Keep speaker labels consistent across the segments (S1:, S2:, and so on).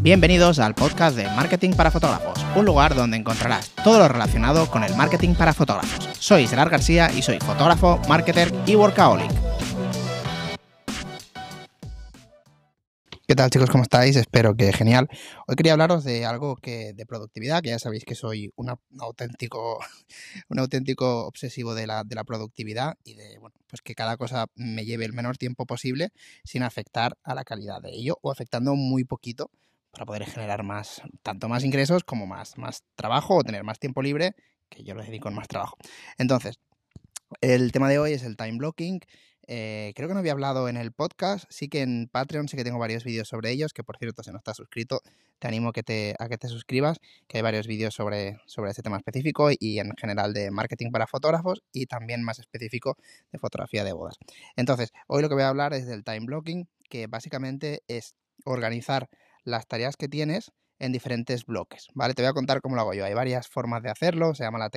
S1: Bienvenidos al podcast de Marketing para Fotógrafos, un lugar donde encontrarás todo lo relacionado con el marketing para fotógrafos. Soy Gerard García y soy fotógrafo, marketer y workaholic. ¿Qué tal chicos? ¿Cómo estáis? Espero que genial. Hoy quería hablaros de algo que de productividad, que ya sabéis que soy un auténtico, un auténtico obsesivo de la, de la productividad y de pues que cada cosa me lleve el menor tiempo posible sin afectar a la calidad de ello o afectando muy poquito para poder generar más, tanto más ingresos como más, más trabajo o tener más tiempo libre, que yo lo dedico en más trabajo. Entonces, el tema de hoy es el time blocking eh, creo que no había hablado en el podcast, sí que en Patreon sí que tengo varios vídeos sobre ellos, que por cierto, si no estás suscrito, te animo que te, a que te suscribas, que hay varios vídeos sobre, sobre este tema específico y en general de marketing para fotógrafos y también más específico de fotografía de bodas. Entonces, hoy lo que voy a hablar es del time blocking, que básicamente es organizar las tareas que tienes en diferentes bloques, ¿vale? Te voy a contar cómo lo hago yo. Hay varias formas de hacerlo, se llama la,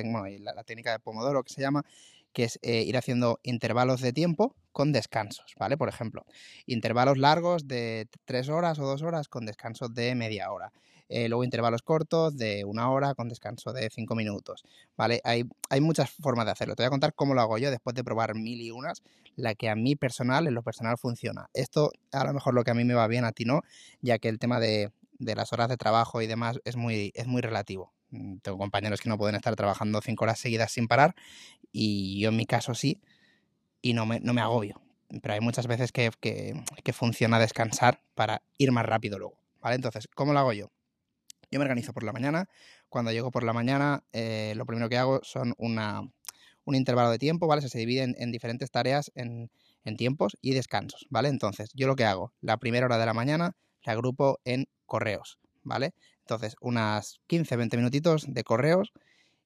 S1: técnica de Pomodoro que se llama, que es eh, ir haciendo intervalos de tiempo con descansos, ¿vale? Por ejemplo, intervalos largos de tres horas o dos horas con descanso de media hora. Eh, luego intervalos cortos de una hora con descanso de cinco minutos, ¿vale? Hay, hay muchas formas de hacerlo. Te voy a contar cómo lo hago yo después de probar mil y unas, la que a mí personal, en lo personal funciona. Esto a lo mejor lo que a mí me va bien, a ti no, ya que el tema de, de las horas de trabajo y demás es muy, es muy relativo. Mm, tengo compañeros que no pueden estar trabajando cinco horas seguidas sin parar y yo en mi caso sí y no me, no me agobio. Pero hay muchas veces que, que, funciona descansar para ir más rápido luego. ¿Vale? Entonces, ¿cómo lo hago yo? Yo me organizo por la mañana. Cuando llego por la mañana, eh, lo primero que hago son una, un intervalo de tiempo, ¿vale? Se divide en, en diferentes tareas, en, en, tiempos y descansos, ¿vale? Entonces, yo lo que hago, la primera hora de la mañana la agrupo en correos, ¿vale? Entonces, unas 15, 20 minutitos de correos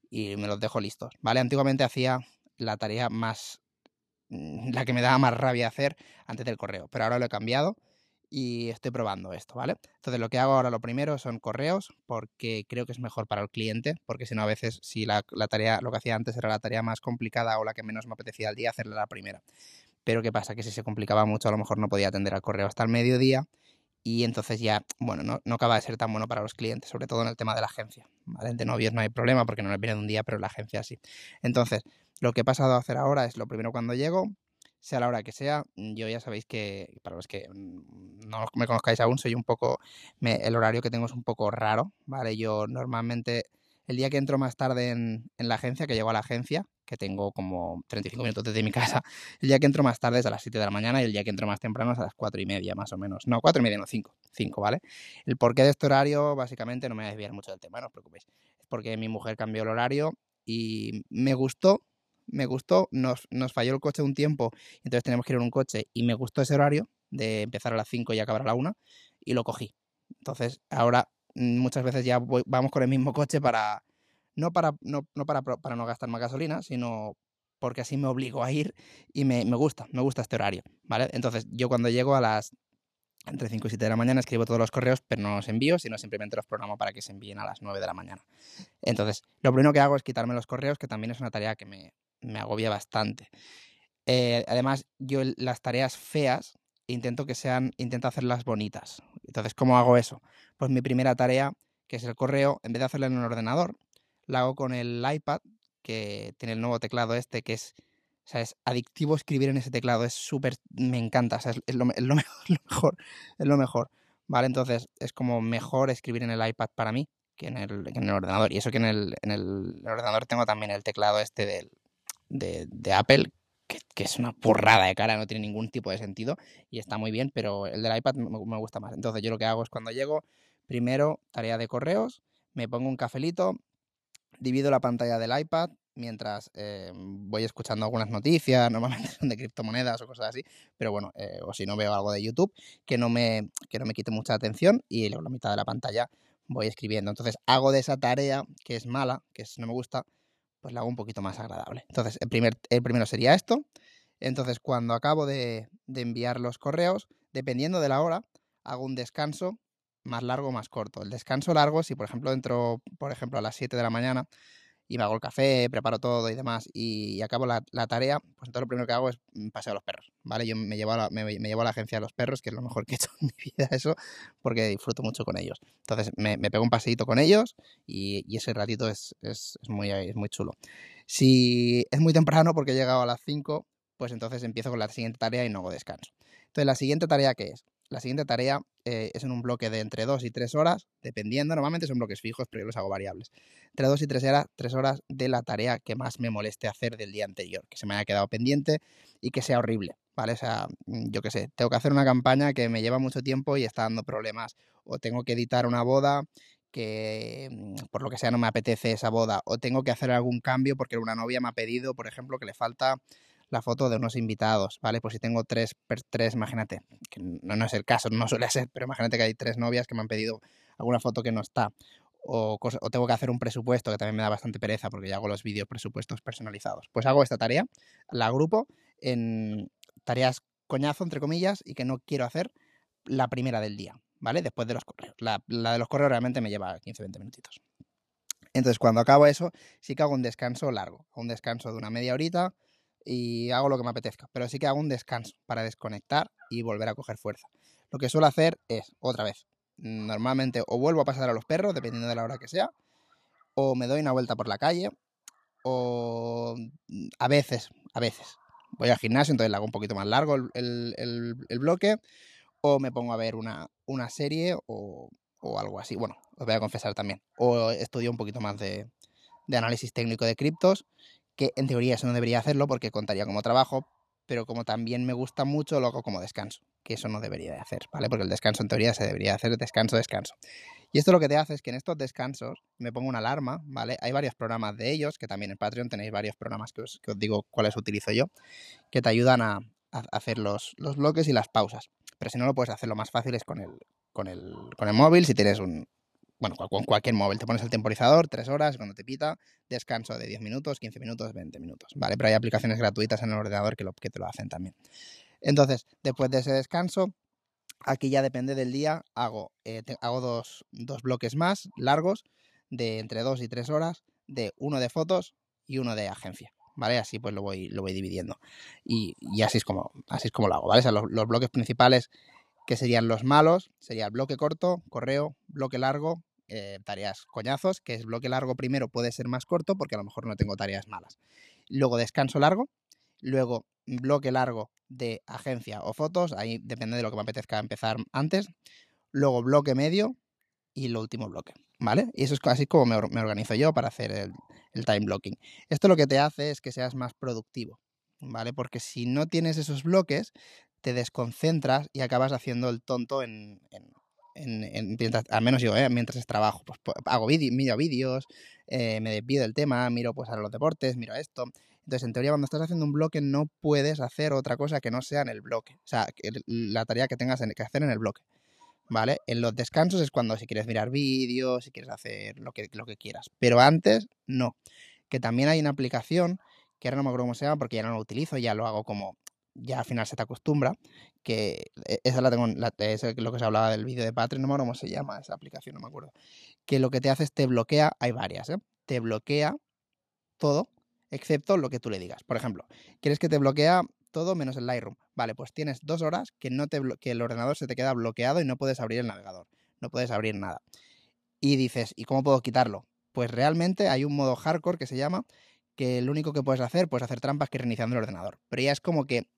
S1: y me los dejo listos, ¿vale? Antiguamente hacía la tarea más, mm, la que me daba más rabia hacer antes del correo, pero ahora lo he cambiado y estoy probando esto, ¿vale? Entonces lo que hago ahora lo primero son correos porque creo que es mejor para el cliente, porque si no a veces si la, tarea, lo que hacía antes era la tarea más complicada o la que menos me apetecía al día, hacerla la primera. Pero ¿qué pasa? Que si se complicaba mucho a lo mejor no podía atender al correo hasta el mediodía y entonces ya, bueno, no, acaba de ser tan bueno para los clientes, sobre todo en el tema de la agencia. ¿vale? De novios no hay problema porque no les viene de un día, pero la agencia sí. Entonces, lo que he pasado a hacer ahora es lo primero cuando llego, sea la hora que sea, yo ya sabéis que, para los que no me conozcáis aún, soy un poco, el horario que tengo es un poco raro, ¿vale? Yo normalmente el día que entro más tarde en, la agencia, que llego a la agencia, que tengo como 35 minutos desde mi casa, el día que entro más tarde es a las 7 de la mañana y el día que entro más temprano es a las 4 y media, más o menos. No, 4 y media, no, 5. 5, ¿vale? El porqué de este horario, básicamente, no me voy a desviar mucho del tema, no os preocupéis. Es porque mi mujer cambió el horario y me gustó, me gustó, nos, nos falló el coche un tiempo, entonces tenemos que ir en un coche y me gustó ese horario de empezar a las 5 y acabar a la 1 y lo cogí. Entonces, ahora muchas veces ya vamos con el mismo coche para, no para no, no para, para, no gastar más gasolina, sino porque así me obligo a ir y me, me, gusta, me gusta este horario, ¿vale? Entonces yo cuando llego a las entre 5 y 7 de la mañana escribo todos los correos, pero no los envío, sino simplemente los programo para que se envíen a las 9 de la mañana. Entonces, lo primero que hago es quitarme los correos, que también es una tarea que me, me agobia bastante. Eh, además, yo las tareas feas intento que sean, intento hacerlas bonitas. Entonces, ¿cómo hago eso? Pues mi primera tarea, que es el correo, en vez de hacerla en un ordenador, la hago con el iPad, que tiene el nuevo teclado este, que es, o sea, es adictivo escribir en ese teclado, es súper, me encanta, o sea, es, lo, mejor, es lo mejor, ¿vale? Entonces, es como mejor escribir en el iPad para mí que en el, en el ordenador. Y eso que el, en el, ordenador tengo también el teclado este del, de, Apple, que, es una porrada de cara, no tiene ningún tipo de sentido y está muy bien, pero el del iPad me, gusta más. Entonces yo lo que hago es cuando llego, primero tarea de correos, me pongo un cafelito, divido la pantalla del iPad mientras eh, voy escuchando algunas noticias, normalmente son de criptomonedas o cosas así, pero bueno, eh, o si no veo algo de YouTube, que no me, que no me quite mucha atención y luego la mitad de la pantalla voy escribiendo. Entonces hago de esa tarea que es mala, que no me gusta, pues la hago un poquito más agradable. Entonces, el, primer, el primero sería esto. Entonces, cuando acabo de, enviar los correos, dependiendo de la hora, hago un descanso más largo o más corto. El descanso largo, si por ejemplo entro, por ejemplo, a las 7 de la mañana y me hago el café, preparo todo y demás y, acabo la, tarea, pues entonces lo primero que hago es mm, pasear a los perros, ¿vale? Yo me llevo, a la, me, llevo a la agencia de los perros, que es lo mejor que he hecho en mi vida eso, porque disfruto mucho con ellos. Entonces me, pego un paseíto con ellos y, ese ratito es, es, muy, es muy chulo. Si es muy temprano porque he llegado a las 5, pues entonces empiezo con la siguiente tarea y no hago descanso. Entonces, la siguiente tarea, ¿qué es? La siguiente tarea eh, es en un bloque de entre 2 y 3 horas, dependiendo, normalmente son bloques fijos, pero yo los hago variables. Entre 2 y 3 horas, 3 horas de la tarea que más me moleste hacer del día anterior, que se me haya quedado pendiente y que sea horrible, ¿vale? O sea, mm, yo qué sé, tengo que hacer una campaña que me lleva mucho tiempo y está dando problemas, o tengo que editar una boda que mm, por lo que sea no me apetece esa boda, o tengo que hacer algún cambio porque una novia me ha pedido, por ejemplo, que le falta la foto de unos invitados, ¿vale? Pues si tengo tres, tres imagínate, que no, es el caso, no suele ser, pero imagínate que hay tres novias que me han pedido alguna foto que no está. O, tengo que hacer un presupuesto, que también me da bastante pereza porque ya hago los vídeos presupuestos personalizados. Pues hago esta tarea, la agrupo en tareas coñazo, entre comillas, y que no quiero hacer la primera del día, ¿vale? Después de los correos. La, la de los correos realmente me lleva 15-20 minutitos. Entonces, cuando acabo eso, sí que hago un descanso largo, un descanso de una media horita, y hago lo que me apetezca, pero sí que hago un descanso para desconectar y volver a coger fuerza. Lo que suelo hacer es, otra vez, normalmente o vuelvo a pasar a los perros, dependiendo de la hora que sea, o me doy una vuelta por la calle, o mm, a veces, a veces, voy al gimnasio, entonces le hago un poquito más largo el, bloque, o me pongo a ver una, una serie o, o, algo así. Bueno, os voy a confesar también. O estudio un poquito más de, de análisis técnico de criptos que en teoría eso no debería hacerlo porque contaría como trabajo, pero como también me gusta mucho, lo hago como descanso, que eso no debería de hacer, ¿vale? Porque el descanso en teoría se debería hacer descanso, descanso. Y esto lo que te hace es que en estos descansos me pongo una alarma, ¿vale? Hay varios programas de ellos, que también en Patreon tenéis varios programas que os, digo cuáles utilizo yo, que te ayudan a, hacer los, los, bloques y las pausas. Pero si no lo puedes hacer, lo más fácil es con el, con el, con el móvil, si tienes un, bueno, con cualquier móvil, te pones el temporizador, tres horas, cuando te pita, descanso de 10 minutos, 15 minutos, 20 minutos, ¿vale? Pero hay aplicaciones gratuitas en el ordenador que, lo, que te lo hacen también. Entonces, después de ese descanso, aquí ya depende del día, hago, eh, hago dos, bloques más largos, de entre 2 y 3 horas, de uno de fotos y uno de agencia. ¿Vale? Así pues lo voy, lo voy dividiendo. Y, así, es como, así es como lo hago, ¿vale? O sea, los, los bloques principales que serían los malos, sería el bloque corto, correo, bloque largo, eh, tareas coñazos, que es bloque largo primero puede ser más corto porque a lo mejor no tengo tareas malas. Luego descanso largo, luego bloque largo de agencia o fotos, ahí depende de lo que me apetezca empezar antes, luego bloque medio y lo último bloque, ¿vale? Y eso es así como me, organizo yo para hacer el, time blocking. Esto lo que te hace es que seas más productivo, ¿vale? Porque si no tienes esos bloques, te desconcentras y acabas haciendo el tonto en, al menos yo, ¿eh? mientras trabajo. Pues, pues hago vídeos, miro vídeos, eh, me desvío del tema, miro pues a los deportes, miro esto. Entonces, en teoría, cuando estás haciendo un bloque, no puedes hacer otra cosa que no sea en el bloque. O sea, la tarea que tengas que hacer en el bloque. ¿Vale? En los descansos es cuando si quieres mirar vídeos, si quieres hacer lo que, lo que quieras. Pero antes, no. Que también hay una aplicación, que ahora no me acuerdo cómo se llama porque ya no lo utilizo, ya lo hago como ya al final se te acostumbra, que e, esa la tengo, es lo que se hablaba del vídeo de Patreon, no me acuerdo cómo se llama esa aplicación, no me acuerdo, que lo que te hace es te bloquea, hay varias, ¿eh? te bloquea todo, excepto lo que tú le digas. Por ejemplo, quieres que te bloquea todo menos el Lightroom. Vale, pues tienes dos horas que, no te que el ordenador se te queda bloqueado y no puedes abrir el navegador, no puedes abrir nada. Y dices, ¿y cómo puedo quitarlo? Pues realmente hay un modo hardcore que se llama, que lo único que puedes hacer, puedes hacer trampas que reiniciando el ordenador. Pero ya es como que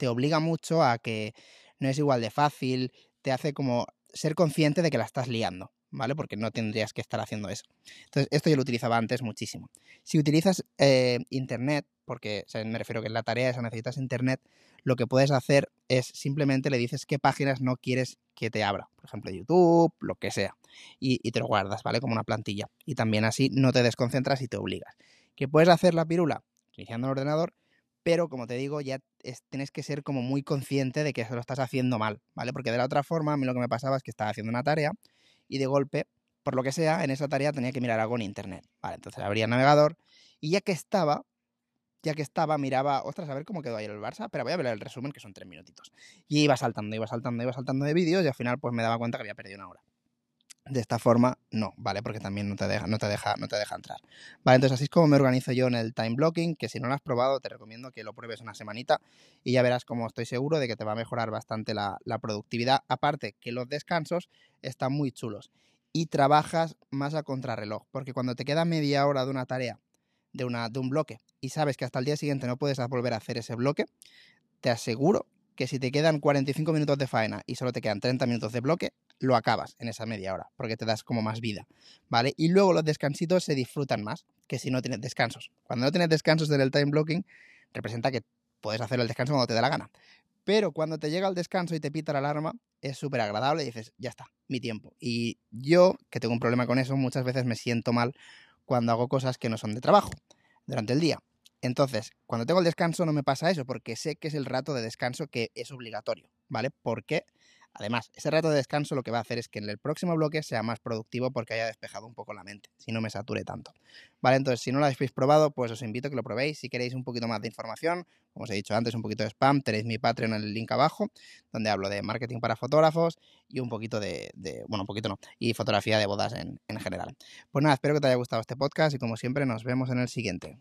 S1: te obliga mucho a que no es igual de fácil, te hace como ser consciente de que la estás liando, ¿vale? Porque no tendrías que estar haciendo eso. Entonces, esto yo lo utilizaba antes muchísimo. Si utilizas eh, Internet, porque me refiero que en la tarea esa necesitas Internet, lo que puedes hacer es simplemente le dices qué páginas no quieres que te abra. Por ejemplo, YouTube, lo que sea. Y, y te lo guardas, ¿vale? Como una plantilla. Y también así no te desconcentras y te obligas. ¿Que puedes hacer la pirula? Iniciando el ordenador, pero como te digo, ya tienes que ser como muy consciente de que eso lo estás haciendo mal, ¿vale? Porque de la otra forma, a mí lo que me pasaba es que estaba haciendo una tarea y de golpe, por lo que sea, en esa tarea tenía que mirar algo en internet, ¿vale? Entonces abría el navegador y ya que estaba, ya que estaba, miraba, ostras, a ver cómo quedó ayer el Barça, pero voy a ver el resumen, que son tres minutitos. Y iba saltando, iba saltando, iba saltando de vídeos y al final pues me daba cuenta que había perdido una hora. De esta forma, no, ¿vale? Porque también no te deja, no te deja, no te deja entrar. Vale, entonces así es como me organizo yo en el time blocking, que si no lo has probado, te recomiendo que lo pruebes una semanita y ya verás como estoy seguro de que te va a mejorar bastante la, productividad. Aparte que los descansos están muy chulos y trabajas más a contrarreloj, porque cuando te queda media hora de una tarea, de, una, de un bloque, y sabes que hasta el día siguiente no puedes volver a hacer ese bloque, te aseguro que si te quedan 45 minutos de faena y solo te quedan 30 minutos de bloque, lo acabas en esa media hora, porque te das como más vida, ¿vale? Y luego los descansitos se disfrutan más que si no tienes descansos. Cuando no tienes descansos en el time blocking, representa que puedes hacer el descanso cuando te dé la gana. Pero cuando te llega el descanso y te pita la alarma, es súper agradable y dices, ya está, mi tiempo. Y yo, que tengo un problema con eso, muchas veces me siento mal cuando hago cosas que no son de trabajo durante el día. Entonces, cuando tengo el descanso no me pasa eso, porque sé que es el rato de descanso que es obligatorio, ¿vale? Porque Además, ese rato de descanso lo que va a hacer es que en el próximo bloque sea más productivo porque haya despejado un poco la mente, si no me sature tanto. Vale, entonces si no lo habéis probado, pues os invito a que lo probéis. Si queréis un poquito más de información, como os he dicho antes, un poquito de spam, tenéis mi Patreon en el link abajo, donde hablo de marketing para fotógrafos y un poquito de, bueno, un poquito no, y fotografía de bodas en, en general. Pues nada, espero que te haya gustado este podcast y como siempre nos vemos en el siguiente.